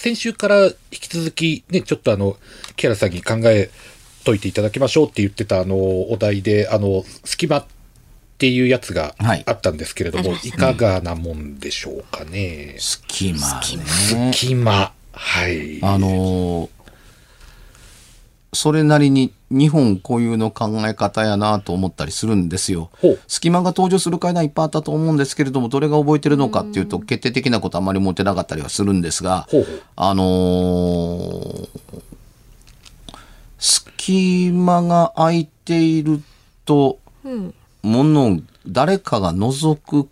先週から引き続き、ね、ちょっとあの、キャラさんに考えといていただきましょうって言ってたあの、お題で、あの、隙間っていうやつがはいあったんですけれども、ありましいかがなもんでしょうかね。隙間ね隙間。はい。あのーそれなりに日本固有の考え方やなと思ったりするんですよ。隙間が登場する階段いっぱいあったと思うんですけれども、どれが覚えてるのかっていうと、決定的なことあまり持ってなかったりはするんですが、ほうほうあのー隙間が空いていると、うん。ものを誰かが覗く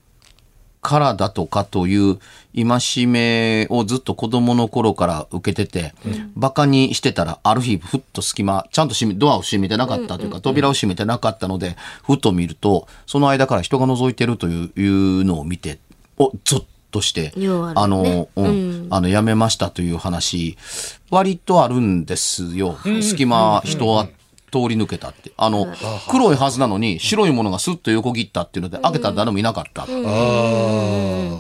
からだとかという戒めをずっと子供の頃から受けてて、バカにしてたらある日ふっと隙間ちゃんと閉めドアを閉めてなかったというか、扉を閉めてなかったのでふっと見るとその間から人が覗いてるといういうのを見ておゾッとして、ようあの、うんうん。あのやめましたという話割とあるんですよ。隙間人は通り抜けたって。あの、黒いはずなのに白いものがスッと横切ったっていうので、開けたら誰もいなかった。あー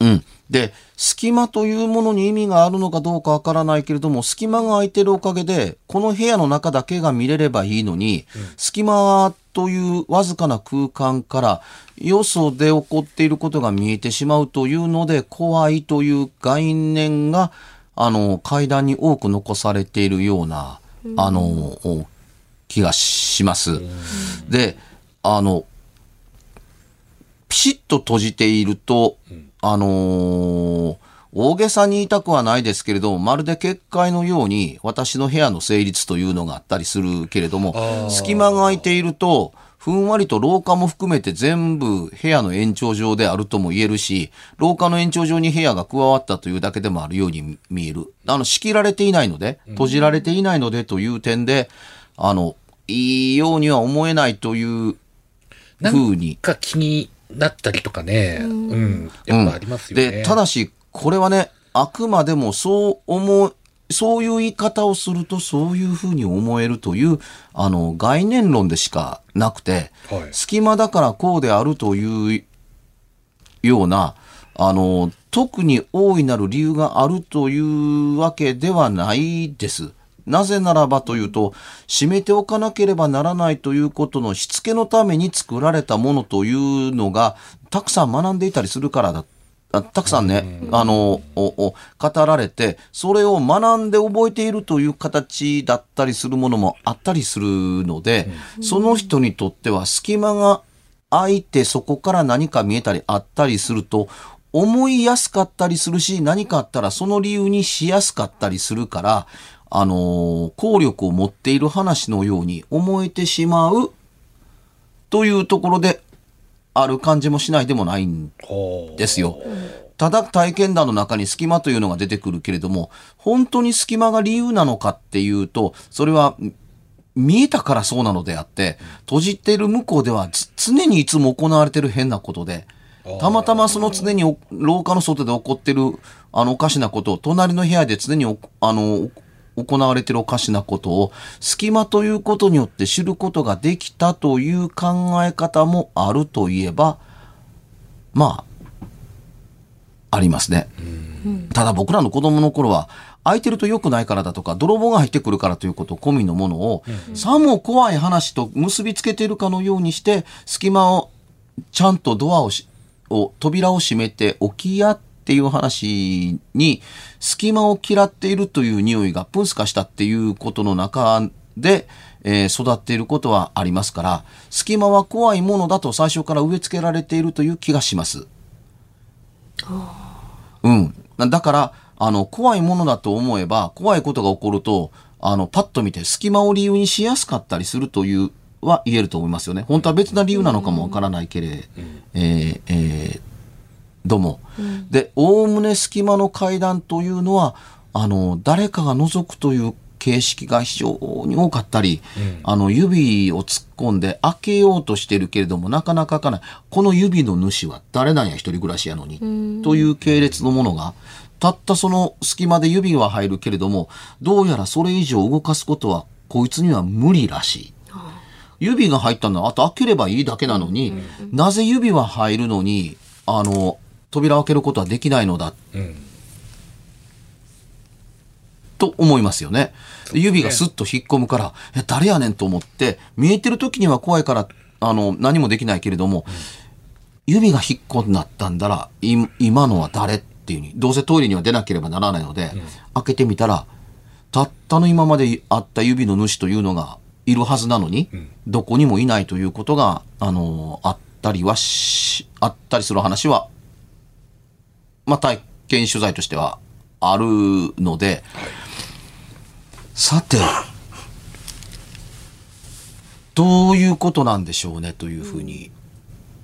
うん。で、隙間というものに意味があるのかどうかわからないけれども、隙間が空いてるおかげで、この部屋の中だけが見れればいいのに、隙間というわずかな空間から、よそで起こっていることが見えてしまうというので、怖いという概念が、あの、階段に多く残されているような、あの、気がします。で、あの、ピシッと閉じていると、あのー大げさに言いたくはないですけれども、まるで結界のように私の部屋の成立というのがあったりするけれども、隙間が空いていると、ふんわりと廊下も含めて全部部屋の延長上であるとも言えるし、廊下の延長上に部屋が加わったというだけでもあるように見える。あの、仕切られていないので、閉じられていないのでという点で、あの、いいようには思えないというなん風にか気になったりとかね。うん。やっぱありますよね。で、ただし、これはね、あくまでもそう思う、そういう言い方をするとそういうふうに思えるという、あの、概念論でしかなくて、はい隙間だからこうであるというような、あの、特に大いなる理由があるというわけではないです。なぜならばというと、閉めておかなければならないということのしつけのために作られたものというのが、たくさん学んでいたりするからだ。あたくさんね、あの、語られて、それを学んで覚えているという形だったりするものもあったりするので、その人にとっては隙間が空いてそこから何か見えたりあったりすると、思いやすかったりするし、何かあったらその理由にしやすかったりするから、あのー効力を持っている話のように思えてしまうというところである感じもしないでもないんですよ。ただ体験談の中に隙間というのが出てくるけれども、本当に隙間が理由なのかっていうと、それは見えたからそうなのであって、閉じている向こうではつ常にいつも行われている変なことで、たまたまその常にお廊下の外で起こってるあのおかしなことを隣の部屋で常におあの行われているおかしなことを隙間ということによって知ることができたという考え方もあるといえば、まあ、ありますね。ただ僕らの子供の頃は、空いてると良くないからだとか、泥棒が入ってくるからということ込みのものを、さも怖い話と結びつけているかのようにして、隙間を、ちゃんとドアをし、を、扉を閉めておきやっていう話に、隙間を嫌っているという匂いがプンスカしたっていうことの中で、えー育っていることはありますから、隙間は怖いものだと最初から植え付けられているという気がします。うん。だから、あの、怖いものだと思えば、怖いことが起こると、あの、パッと見て隙間を理由にしやすかったりするという、は言えると思いますよね。本当は別な理由なのかもわからないけれ、えーえーども。で、おおむね隙間の階段というのは、あの、誰かが覗くという形式が非常に多かったり、あの、指を突っ込んで開けようとしてるけれども、なかなか開かない。この指の主は誰なんや、一人暮らしやのに。という系列のものが、たったその隙間で指は入るけれども、どうやらそれ以上動かすことは、こいつには無理らしい。指が入ったのは、あと開ければいいだけなのに、なぜ指は入るのに、あの、扉を開けることはできないのだ、うん。と思いますよね。で指がスッと引っ込むから、え、誰やねんと思って、見えてる時には怖いから、あの、何もできないけれども、指が引っ込んだったんだら、い今のは誰っていうに、どうせトイレには出なければならないので、開けてみたら、たったの今まであった指の主というのがいるはずなのに、どこにもいないということが、あの、あったりはし、あったりする話は、まあ、体験取材としてはあるので、さて、どういうことなんでしょうねというふうに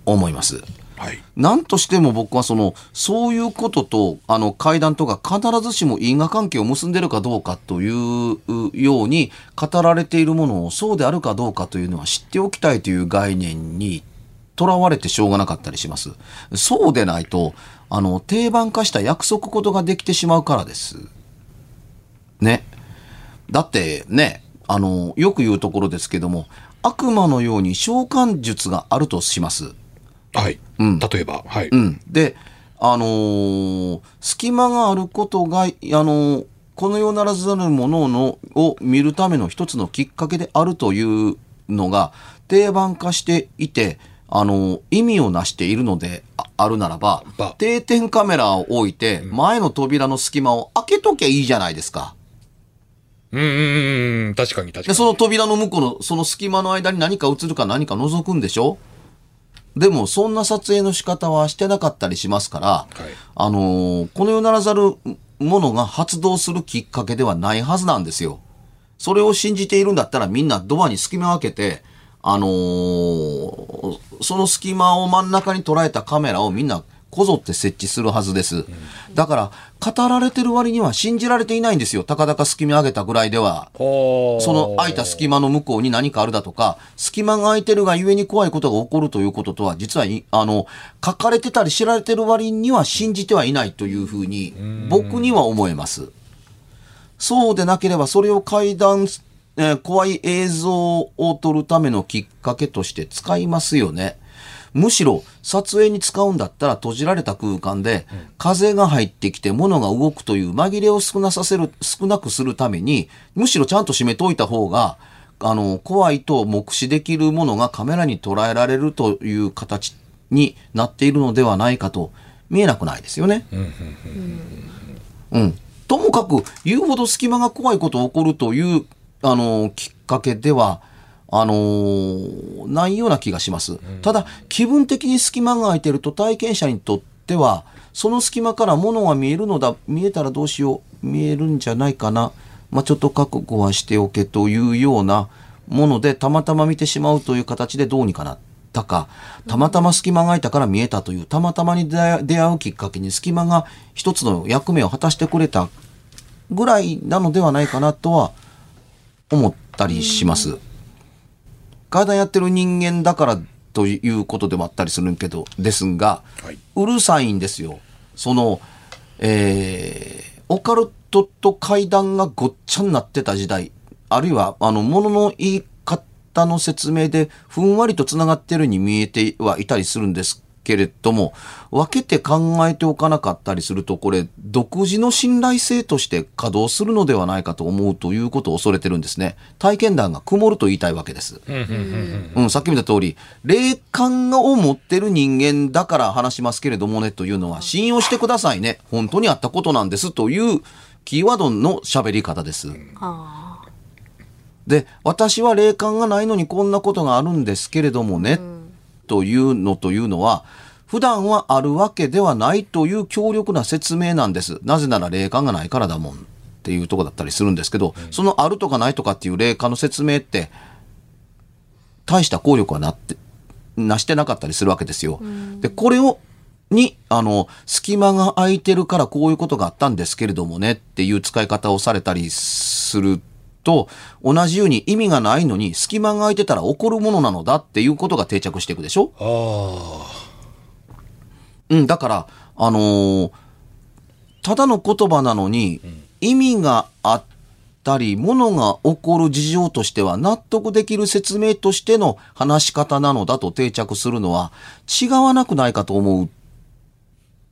思います。はい。何としても僕はその、そういうことと、あの、階段とか必ずしも因果関係を結んでるかどうかというように語られているものをそうであるかどうかというのは知っておきたいという概念にとらわれてしょうがなかったりします。そうでないと、あの、定番化した約束事ができてしまうからです。ね。だってね、あの、よく言うところですけども、悪魔のように召喚術があるとします。はい。うん例えば、はい。うん。で、あのー隙間があることが、あのーこの世ならざるもののを見るための一つのきっかけであるというのが定番化していて、あのー意味をなしているのでああるならばば、定点カメラを置いて、前の扉の隙間を開けときゃいいじゃないですか。うんうんうんうん。確かに確かで、に。その扉の向こうの、その隙間の間に何か映るか何か覗くんでしょ？でも、そんな撮影の仕方はしてなかったりしますから、はいあのーこの世ならざるものが発動するきっかけではないはずなんですよ。それを信じているんだったらみんなドアに隙間を開けて、あのーその隙間を真ん中に捉えたカメラをみんなこぞって設置するはずです。だから、語られてる割には信じられていないんですよ。たかだか隙間上げたぐらいでは。その空いた隙間の向こうに何かあるだとか、隙間が空いてるがゆえに怖いことが起こるということとは、実はい、あの、書かれてたり知られてる割には信じてはいないというふうに、僕には思えます。そうでなければ、それを階段、えー怖い映像を撮るためのきっかけとして使いますよね。むしろ撮影に使うんだったら閉じられた空間で風が入ってきて物が動くという紛れを少なさせる、少なくするために、むしろちゃんと閉めといた方が、あの、怖いと目視できるものがカメラに捉えられるという形になっているのではないかと見えなくないですよね。うん。ともかく言うほど隙間が怖いこと起こるという、あの、きっかけでは、あのーないような気がします。ただ、気分的に隙間が空いてると体験者にとっては、その隙間から物が見えるのだ、見えたらどうしよう、見えるんじゃないかな、まあ、ちょっと覚悟はしておけというようなもので、たまたま見てしまうという形でどうにかなったか、たまたま隙間が空いたから見えたという、たまたまに出会出会うきっかけに隙間が一つの役目を果たしてくれたぐらいなのではないかなとは思ったりします。階段やってる人間だからということでもあったりするけど、ですが、はい。うるさいんですよ。その、えーオカルトと怪談がごっちゃになってた時代、あるいは、あの、ものの言い方の説明で、ふんわりと繋がってるに見えてはいたりするんですけれども、分けて考えておかなかったりすると、これ、独自の信頼性として稼働するのではないかと思うということを恐れてるんですね。体験談が曇ると言いたいわけです。うん、さっき見た通り、霊感を持ってる人間だから話しますけれどもねというのは、信用してくださいね。本当にあったことなんですというキーワードの喋り方です。あで、私は霊感がないのにこんなことがあるんですけれどもね、というのというのは、普段はあるわけではないという強力な説明なんです。なぜなら霊感がないからだもんっていうとこだったりするんですけど、そのあるとかないとかっていう霊感の説明って、大した効力はなって、なしてなかったりするわけですよ。で、これを、に、あの、隙間が空いてるからこういうことがあったんですけれどもねっていう使い方をされたりすると、同じように意味がないのに隙間が空いてたら起こるものなのだっていうことが定着していくでしょ？あうん、だから、あのーただの言葉なのに、意味があったり、ものが起こる事情としては納得できる説明としての話し方なのだと定着するのは違わなくないかと思う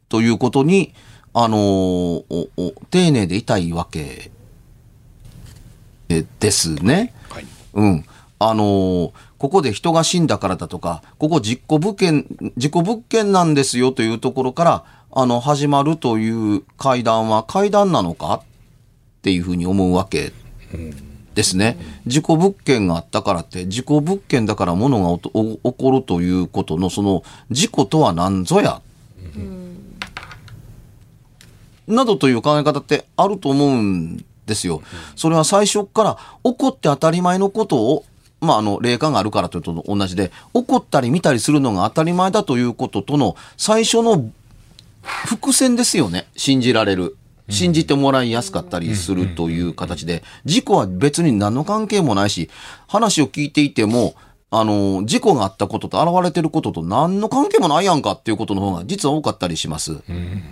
ということに、あのー丁寧でいたいわけ。えですね。あ。はい。うん。あのーここで人が死んだからだとか、ここ実行物件、事故物件なんですよというところから、あの、始まるという会談は会談なのか？っていうふうに思うわけですね。事故物件があったからって、事故物件だから物が起こるということの、その、事故とは何ぞや？などという考え方ってあると思うんですよ。それは最初から起こって当たり前のことを、まあ、あの、霊感があるからというと同じで、起こったり見たりするのが当たり前だということとの最初の伏線ですよね。信じられる。信じてもらいやすかったりするという形で、事故は別に何の関係もないし、話を聞いていても、あの、事故があったことと現れてることと何の関係もないやんかっていうことの方が実は多かったりします。うん、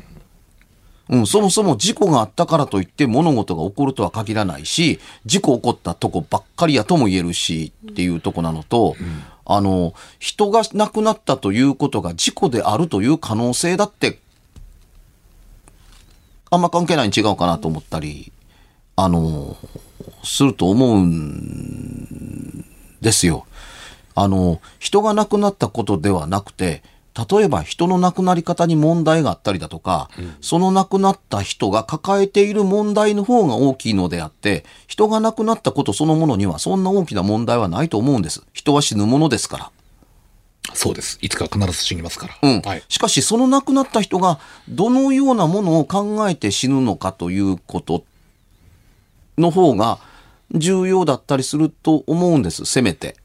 うんそもそも事故があったからといって物事が起こるとは限らないし、事故起こったとこばっかりやとも言えるしっていうとこなのと、あの、人が亡くなったということが事故であるという可能性だって、あんま関係ないに違うかなと思ったり、あの、すると思うんですよ。あの、人が亡くなったことではなくて、例えば人の亡くなり方に問題があったりだとか、その亡くなった人が抱えている問題の方が大きいのであって、人が亡くなったことそのものにはそんな大きな問題はないと思うんです。人は死ぬものですから。そうです。いつか必ず死にますから。うんはい。しかし、その亡くなった人がどのようなものを考えて死ぬのかということの方が重要だったりすると思うんです、せめて。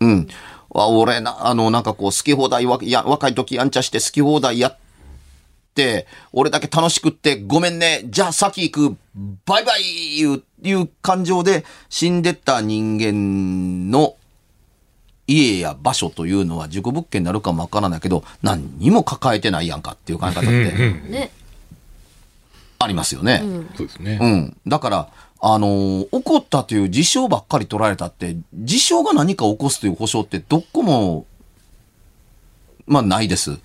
うん。わ俺な、あの、なんかこう、好き放題わ、いや、若い時やんちゃして好き放題やって、俺だけ楽しくってごめんね、じゃあ先行く、バイバイいう、いう感情で死んでった人間の家や場所というのは事故物件になるかもわからないけど、何にも抱えてないやんかっていう考え方ってね。ありますよね。そうですね。うん。だから、あのー起こったという事象ばっかり捉えたって、事象が何か起こすという保証ってどこも、まあないです。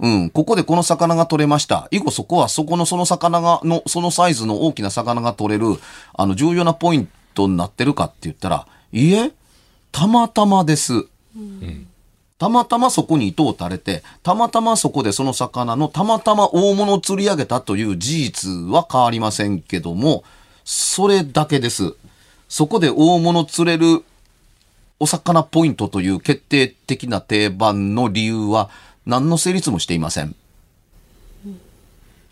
うん。ここでこの魚が取れました。以後そこはそこのその魚が、の、そのサイズの大きな魚が取れる、あの、重要なポイントになってるかって言ったら、いいえ、たまたまです。たまたまそこに糸を垂れて、たまたまそこでその魚のたまたま大物を釣り上げたという事実は変わりませんけども、それだけです。そこで大物釣れるお魚ポイントという決定的な定番の理由は何の成立もしていません。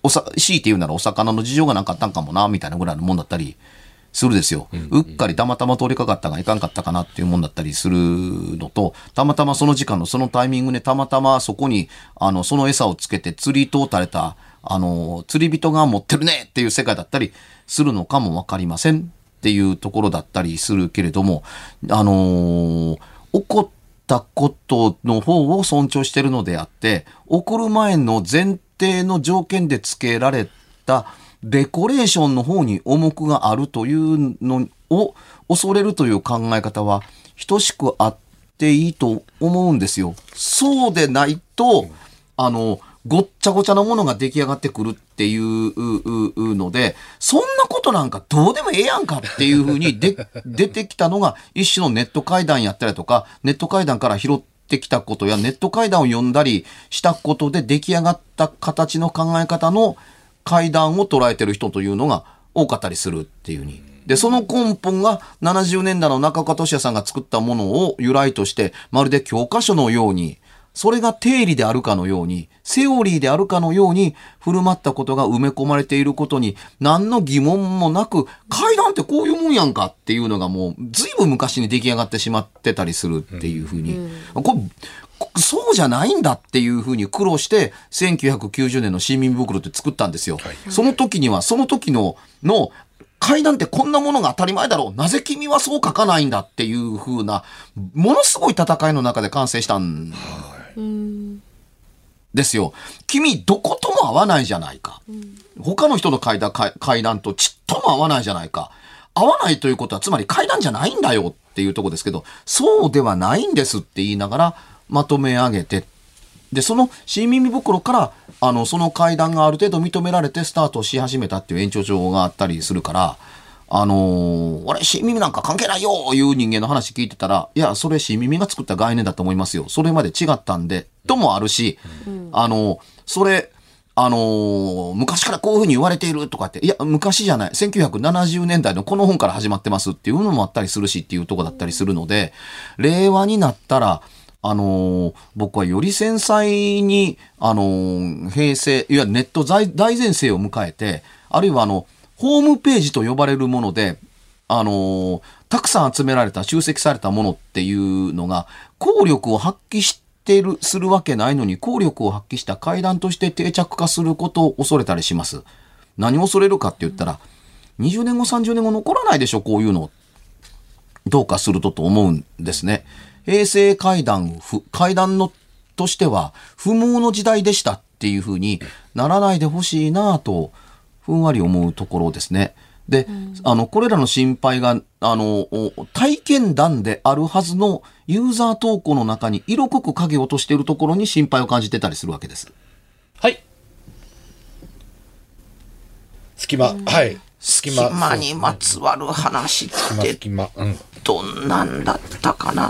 おさ、強いて言うならお魚の事情がなかったんかもな、みたいなぐらいのもんだったりするですよ。うっかりたまたま通りかかったがいかんかったかなっていうもんだったりするのと、たまたまその時間のそのタイミングでたまたまそこに、あの、その餌をつけて釣り糸を垂れた、あの、釣り人が持ってるねっていう世界だったりするのかもわかりませんっていうところだったりするけれども、あのー起こったことの方を尊重してるのであって、起こる前の前提の条件で付けられたデコレーションの方に重くがあるというのを恐れるという考え方は等しくあっていいと思うんですよ。そうでないと、あの、ごっちゃごちゃなものが出来上がってくるっていうので、そんなことなんかどうでもええやんかっていうふうにで 出てきたのが一種のネット会談やったりとか、ネット会談から拾ってきたことやネット会談を読んだりしたことで出来上がった形の考え方の会談を捉えてる人というのが多かったりするっていうふうに。で、その根本が70年代の中岡俊也さんが作ったものを由来として、まるで教科書のように、それが定理であるかのように、セオリーであるかのように振る舞ったことが埋め込まれていることに何の疑問もなく、階段ってこういうもんやんかっていうのがもう随分昔に出来上がってしまってたりするっていうふうに。うん、これそうじゃないんだっていうふうに苦労して1990年の新民袋って作ったんですよ。はい、その時にはその時のの階段ってこんなものが当たり前だろう。なぜ君はそう書かないんだっていう風な、ものすごい戦いの中で完成したんですよ。君、どことも合わないじゃないか。他の人の階段階段とちっとも合わないじゃないか。合わないということは、つまり階段じゃないんだよっていうとこですけど、そうではないんですって言いながらまとめ上げて、で、その新耳袋から、あの、その階段がある程度認められてスタートし始めたっていう延長上があったりするから、あのー、俺、新耳なんか関係ないよいう人間の話聞いてたら、いや、それ新耳が作った概念だと思いますよ。それまで違ったんで、ともあるし、うん、あの、それ、あのー、昔からこういうふうに言われているとかって、いや、昔じゃない。1970年代のこの本から始まってますっていうのもあったりするしっていうとこだったりするので、令和になったら、あのー、僕はより繊細に、あのー、平成、いわゆるネット大前世を迎えて、あるいはあの、ホームページと呼ばれるもので、あのー、たくさん集められた、集積されたものっていうのが、効力を発揮してる、するわけないのに、効力を発揮した階段として定着化することを恐れたりします。何を恐れるかって言ったら、20年後、30年後残らないでしょ、こういうの。どうかするとと思うんですね。平成階段、階段のとしては不毛の時代でしたっていうふうにならないでほしいなぁと、ふんわり思うところですね。で、うん、あの、これらの心配が、あの、体験談であるはずのユーザー投稿の中に色濃く影を落としているところに心配を感じてたりするわけです。はい。隙間、うん、はい。隙間にまつわる話って、どんなんだったかな？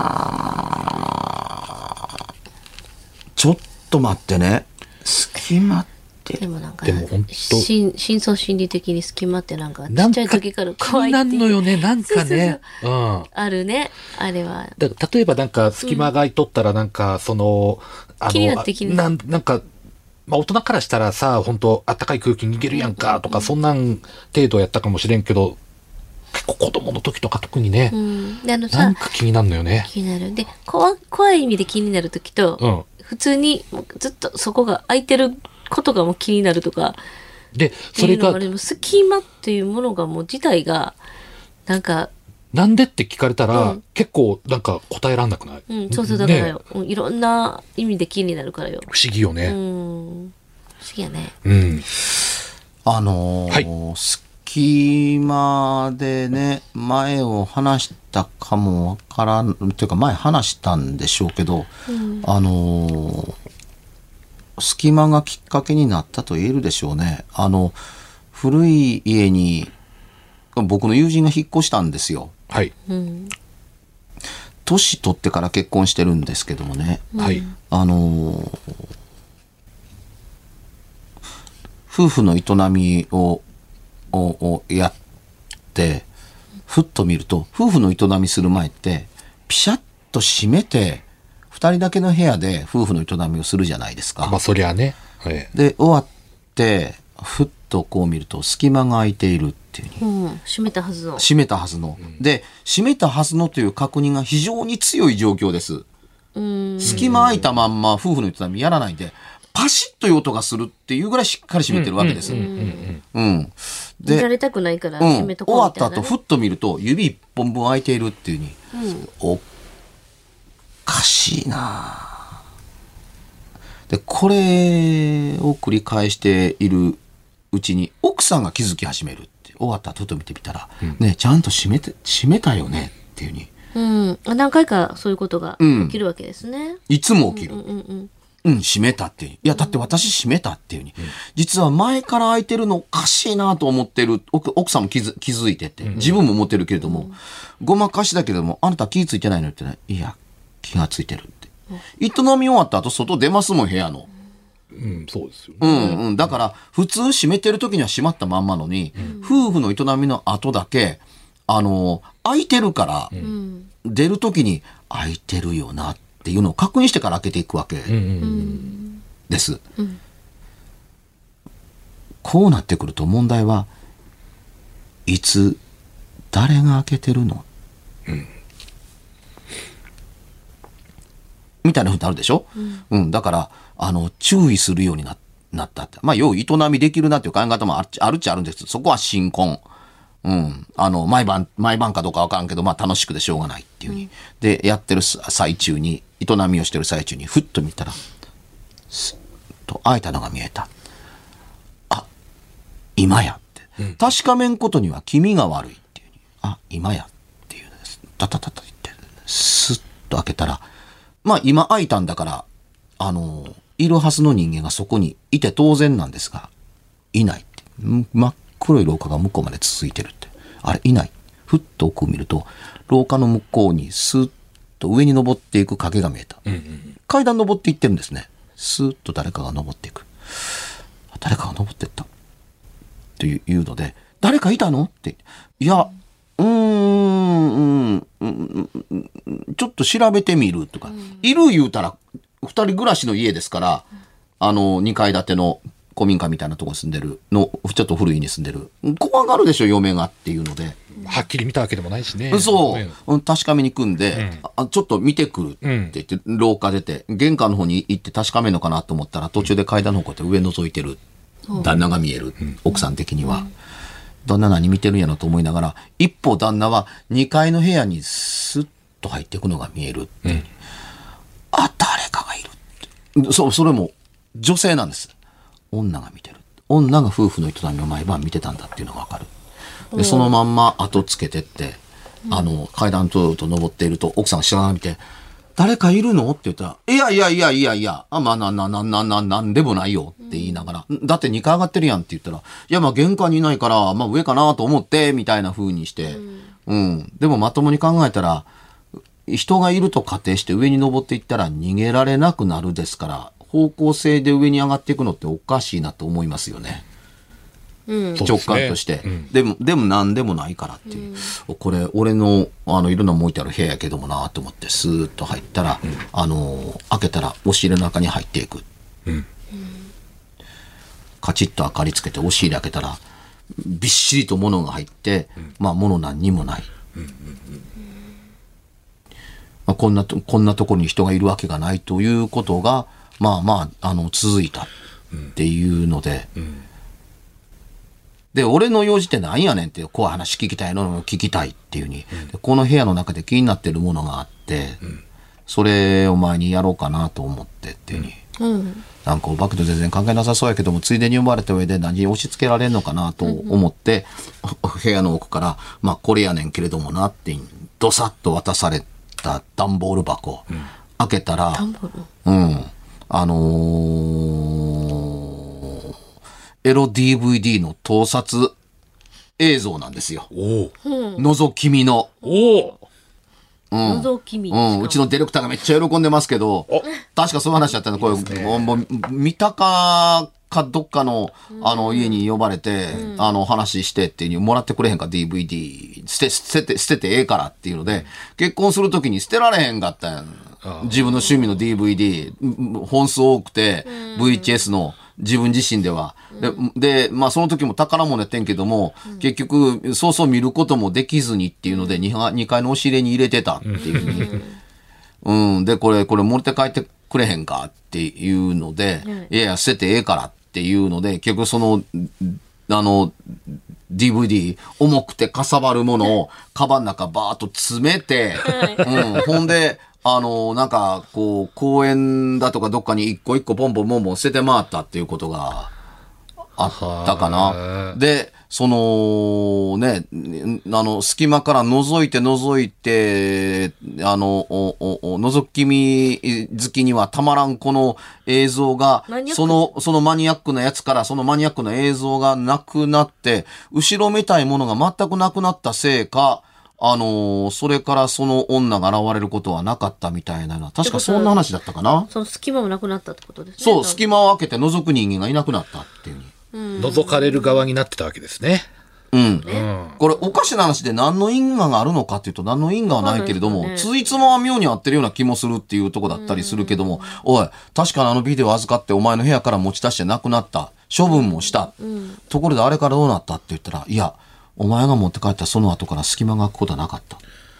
ちょっと待ってね。隙間って。でもなんか、でも本当。深層心理的に隙間ってなんか、ちっちゃい時から怖いなんのよね、なんかね。うん。あるね、あれは。だ例えばなんか、隙間がいとったらなんか、その、あの、気になって気にななんか、まあ大人からしたらさ、本当あったかい空気逃げるやんかとか、そんなん程度やったかもしれんけど、結構子供の時とか特にね、うん、であのさなんか気になるのよね。気になる。で、怖怖い意味で気になる時と、うん、普通にずっとそこが空いてることがもう気になるとか、で、それが。隙間っていうものがもう自体が、なんか、なんでって聞かれたら、うん、結構なんか答えらんなくない、うん、そうそうだからよ、ね、いろんな意味で気になるからよ。不思議よね、うん、不思議やね。うん。あのー、はい、隙間でね前を話したかもわからんというか前話したんでしょうけど、うん、あのー、隙間がきっかけになったと言えるでしょうねあの古い家に僕の友人が引っ越したんですよはい。年取ってから結婚してるんですけどもね。はい。あのー、夫婦の営みを、ををやって、ふっと見ると、夫婦の営みする前って、ピシャッと閉めて、二人だけの部屋で夫婦の営みをするじゃないですか。まあ、そりゃね。はい、で、終わって、ふっとこう見ると隙間が空いているっていう。うん、閉めたはずの。閉めたはずの、うん、で閉めたはずのという確認が非常に強い状況です。隙間空いたまんま夫婦の営みやらないでパシッという音がするっていうぐらいしっかり閉めてるわけです。うん。で、見られたくないから閉めとこうみたいな、ね、終わった後、ふっと見ると、指一本分空いているっていうに、うん、おかしいなで、これを繰り返しているうちに奥さんが気づき始めるって終わった後と見てみたら、ねちゃんと閉めて閉めたよねっていうふうにうん。あ何回かそういうことがうん起きるわけですね。いつも起きる。うんうん。うん、閉めたっていう。いや、だって私閉めたっていうに、実は前から開いてるのおかしいなと思ってる、奥奥さんも気づ気づいてて、自分も思ってるけれども、ごまかしだけれども、あなた気づいてないのってね、いや、気がついてるって。営み終わった後、外出ますもん、部屋の。うん、そうですよね。うんうん。だから、普通閉めてる時には閉まったまんまのに、夫婦の営みの後だけ、あの、開いてるから、うん。出る時に開いてるよなっていうのを確認してから開けていくわけ。うんうんです。こうなってくると問題はいつ誰が開けてるの、みたいなふうになるでしょ、うんだからあの注意するようにななったってまあ要営みできるなっていう考え方もあるっちゃあるんですけどそこは新婚。うん。あの、毎晩、毎晩かどうかわからんけど、まあ楽しくてしょうがないっていうふうに。で、やってる最中に、営みをしてる最中に、ふっと見たら、と開いたのが見えた。あ、今やって。確かめんことには気味が悪いっていうに。あ、今やっていうです。タタタタ言って、スッと開けたら、まあ今開いたんだから、あの、いるはずの人間がそこにいて当然なんですが、いないって。ん真っ黒い廊下が向こうまで続いてるって。あれ、いない。ふっと奥を見ると、廊下の向こうにスッと上に登っていく影が見えた。階段登っていってるんですね。スーッと誰かが登っていく。あ誰かが登ってった。というので、誰かいたの？って。いや、うーん、うん、ちょっと調べてみるとか。いる言うたら、二人暮らしの家ですから、あの、二階建ての古民家みたいなとこに住んでるの、ちょっと古いに住んでる。怖がるでしょ、嫁がっていうので。はっきり見たわけでもないしね。そう、確かめに組んで、あちょっと見てくるって言って、廊下出て、玄関の方に行って確かめるのかなと思ったら、途中で階段の方こうやって上覗いてる。旦那が見える。奥さん的には。旦那何見てるんやろと思いながら、一方旦那は2階の部屋にスッと入っていくのが見えるって。あ、誰かがいるって。そう、それも女性なんです。女が見てる。女が夫婦の営みを毎晩見てたんだっていうのがわかる。で、そのまんま後つけてって、あの、階段とと登っていると、奥さんが知らない見て、誰かいるの？って言ったら、いやいやいやいやいや、あ、まあな、な、な、な、な、なんでもないよって言いながら、だって2階上がってるやんって言ったら、いやまあ玄関にいないから、まあ上かなと思って、みたいな風にして、うん。でもまともに考えたら、人がいると仮定して上に登っていったら逃げられなくなるですから、方向性で上に上がっていくのっておかしいなと思いますよね。直感として。うん。でも、でも何でもないからっていう。これ、俺の、あの、いろんなもん置いてある部屋やけどもなと思って、スーッと入ったら、あの、開けたら、押し入れの中に入っていく。うん。カチッと明かりつけて、押し入れ開けたら、びっしりと物が入って、まあ、物何にもない。まあ、こんなと、こんなところに人がいるわけがないということが、まあまあ、あの、続いたっていうので、で、俺の用事って何やねんっていう、こういう話聞きたいのを聞きたいっていうに、でこの部屋の中で気になってるものがあって、それを前にやろうかなと思ってっていうに、うん。なんかお化けと全然関係なさそうやけども、ついでに呼ばれた上で何押し付けられんのかなと思って、部屋の奥から、まあこれやねんけれどもなって、どさっと渡された段ボール箱、開けたら、ダンボール？うん。あのーエロ DVD の盗撮映像なんですよ。おお。覗き見の。おお。うん。覗き見。うん、うちのディレクターがめっちゃ喜んでますけど、確かそういう話だったの、これ、もうもう三鷹かどっかの、あの、家に呼ばれて、あの、話してっていう、もらってくれへんか、DVD。捨て、捨てて、捨ててええからっていうので、結婚するときに捨てられへんかったやん。自分の趣味の DVD、うん本数多くて、VHS の自分自身では。で、でまあその時も宝物やってんけども、結局、そうそう見ることもできずにっていうので、2, 二階の押し入れに入れてたっていうふうに。うん。で、これ、これ持って帰ってくれへんかっていうので、いやいや、捨ててええからっていうので、結局その、あの、DVD、重くてかさばるものを、カバンの中バーっと詰めて、うん。ほんで、あの、なんか、こう、公園だとかどっかに一個一個ポンポンポンポン捨てて回ったっていうことがあったかはな。で、そのね、あの、隙間から覗いて覗いて、あの、おおお覗き見好きにはたまらんこの映像がその、そのマニアックなやつからそのマニアックな映像がなくなって、後ろめたいものが全くなくなったせいか、あのそれからその女が現れることはなかったみたいなのは、確かそんな話だったかな？その隙間もなくなったってことですね。そう、隙間を開けて覗く人間がいなくなったっていうふうに。覗かれる側になってたわけですね。うん。うん。これおかしな話で何の因果があるのかっていうと何の因果はないけれども、わかんないですよついつまは妙に合ってるような気もするっていうとこだったりするけども、おい、確かにあのビデオ預かってお前の部屋から持ち出してなくなった。処分もした。ところであれからどうなったって言ったら、いや、お前が持って帰ったその後から隙間が空くことはなかった。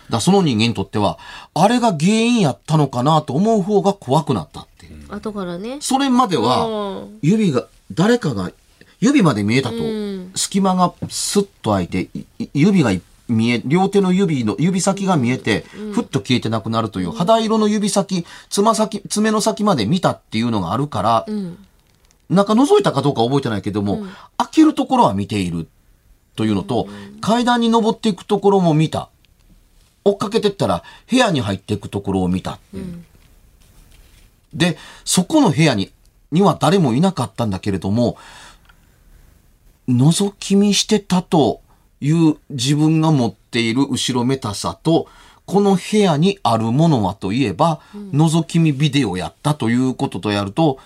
だその人間にとっては、あれが原因やったのかなと思う方が怖くなったって。いう。後からね。それまでは、うん。指が、誰かが、指まで見えたと、ん。隙間がスッと開いて、指が見え、両手の指の、指先が見えて、ふっと消えてなくなるという、肌色の指先、つま先、爪の先まで見たっていうのがあるから、ん。中覗いたかどうか覚えてないけども、開けるところは見ているというのと、階段に登っていくところも見た。追っかけてったら、部屋に入っていくところを見た。で、そこの部屋に、には誰もいなかったんだけれども、覗き見してたという自分が持っている後ろめたさと、この部屋にあるものはといえば、覗き見ビデオやったということとやると、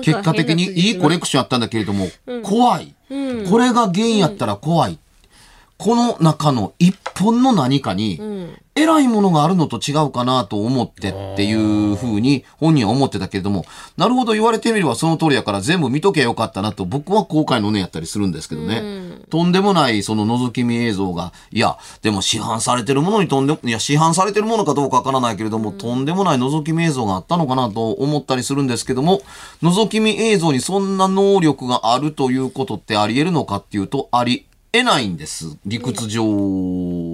結果的にいいコレクションやったんだけれども、怖い。これが原因やったら怖い。この中の一本の何かに、偉いものがあるのと違うかなと思ってっていうふうに本人は思ってたけれども、なるほど言われてみればその通りやから全部見とけばよかったなと僕は後悔の念やったりするんですけどね。とんでもないその覗き見映像が、いや、でも市販されてるものにとんでも、いや、市販されてるものかどうかわからないけれども、とんでもない覗き見映像があったのかなと思ったりするんですけども、覗き見映像にそんな能力があるということってあり得るのかっていうと、あり得ないんです。理屈上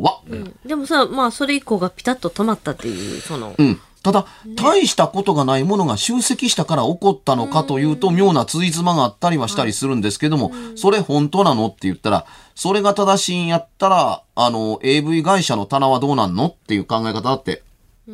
は。でもさ、まあ、それ以降がピタッと止まったっていう、その、うん。ただ、大したことがないものが集積したから起こったのかというと、妙なついつまがあったりはしたりするんですけども、それ本当なのって言ったら、それが正しいんやったら、あの、AV 会社の棚はどうなんのっていう考え方だって、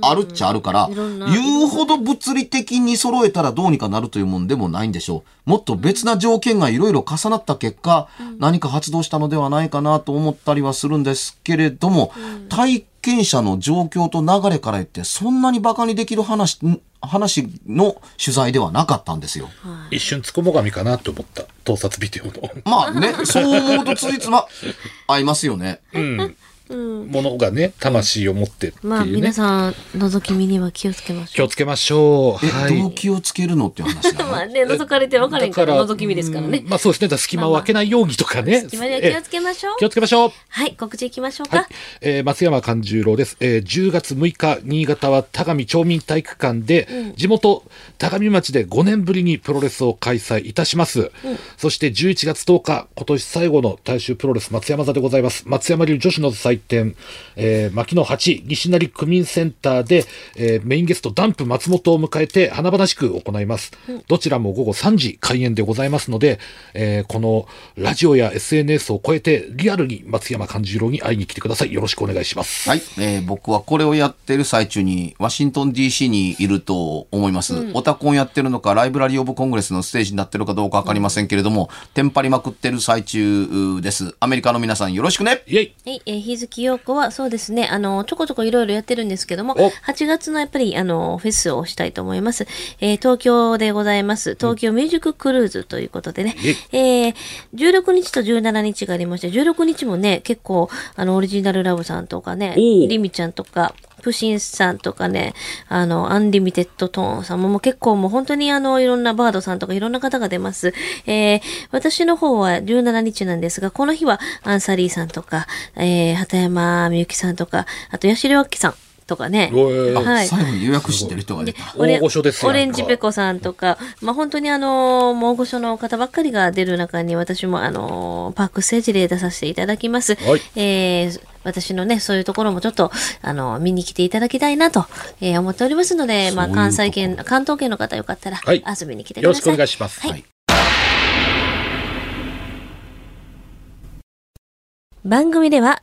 あるっちゃあるから、言うほど物理的に揃えたらどうにかなるというもんでもないんでしょう。もっと別な条件がいろいろ重なった結果、何か発動したのではないかなと思ったりはするんですけれども、体験者の状況と流れから言って、そんなに馬鹿にできる話、ん話の取材ではなかったんですよ。一瞬つこもがみかなと思った。盗撮ビデオの。まあね、そう思うとついつま合いますよね。うん。ものがね、魂を持ってっていうね。まあ、皆さん、覗き見には気をつけましょう。気をつけましょう。え、はい。動機をつけるのっていう話 まだあね、覗かれて分からへんから、覗き見ですからねうん。まあそうですね。隙間を開けないようにとかね。隙間には気をつけましょうえ気。をつけましょう。はい、告知いきましょうかはい。。えー松山勘十郎です。えー10月6日、新潟は田上町民体育館で、地元、田上町で5年ぶりにプロレスを開催いたします。そして11月10日、今年最後の大衆プロレス松山座でございます。松山流女子の祭典、えー、牧野八西成区民センターで、えーメインゲストダンプ松本を迎えて華々しく行います。どちらも午後3時開演でございますので、えーこのラジオや SNS を超えてリアルに松山勘十郎に会いに来てください。よろしくお願いします。はい、えー僕はこれをやってる最中にワシントン DC にいると思います、オタコンやってるのかライブラリーオブコングレスのステージになってるかどうかわかりませんけれども、テンパりまくってる最中です。アメリカの皆さんよろしくね。イェイ。はい、えー、日月陽子はそうですね、あの、ちょこちょこいろいろやってるんですけどもお、8月のやっぱり、あの、フェスをしたいと思います。えー東京でございます。東京ミュージッククルーズということでね、えー、16日と17日がありまして、16日もね、結構、あの、オリジナルラブさんとかね、おう。リミちゃんとか、 PUSHIMさんとかね、あの、アンリミテッドトーンさんももう結構もう本当にあの、いろんなバンドさんとかいろんな方が出ます。えー、私の方は17日なんですが、この日はアンサリーさんとか、えー、畑山みゆきさんとか、あと、八代亜紀さんとかね、はい、最後に予約してる人がね大御所ですオレンジペコさんとか、まあ、本当にあの、大御所の方ばっかりが出る中に私もあの、パークステージで出させていただきます、はい、えー、私のね、そういうところもちょっと、あの、見に来ていただきたいなと、えー、思っておりますので、まあ、関西圏、関東圏の方よかったら、はい、遊びに来てください。よろしくお願いします。はい、番組では、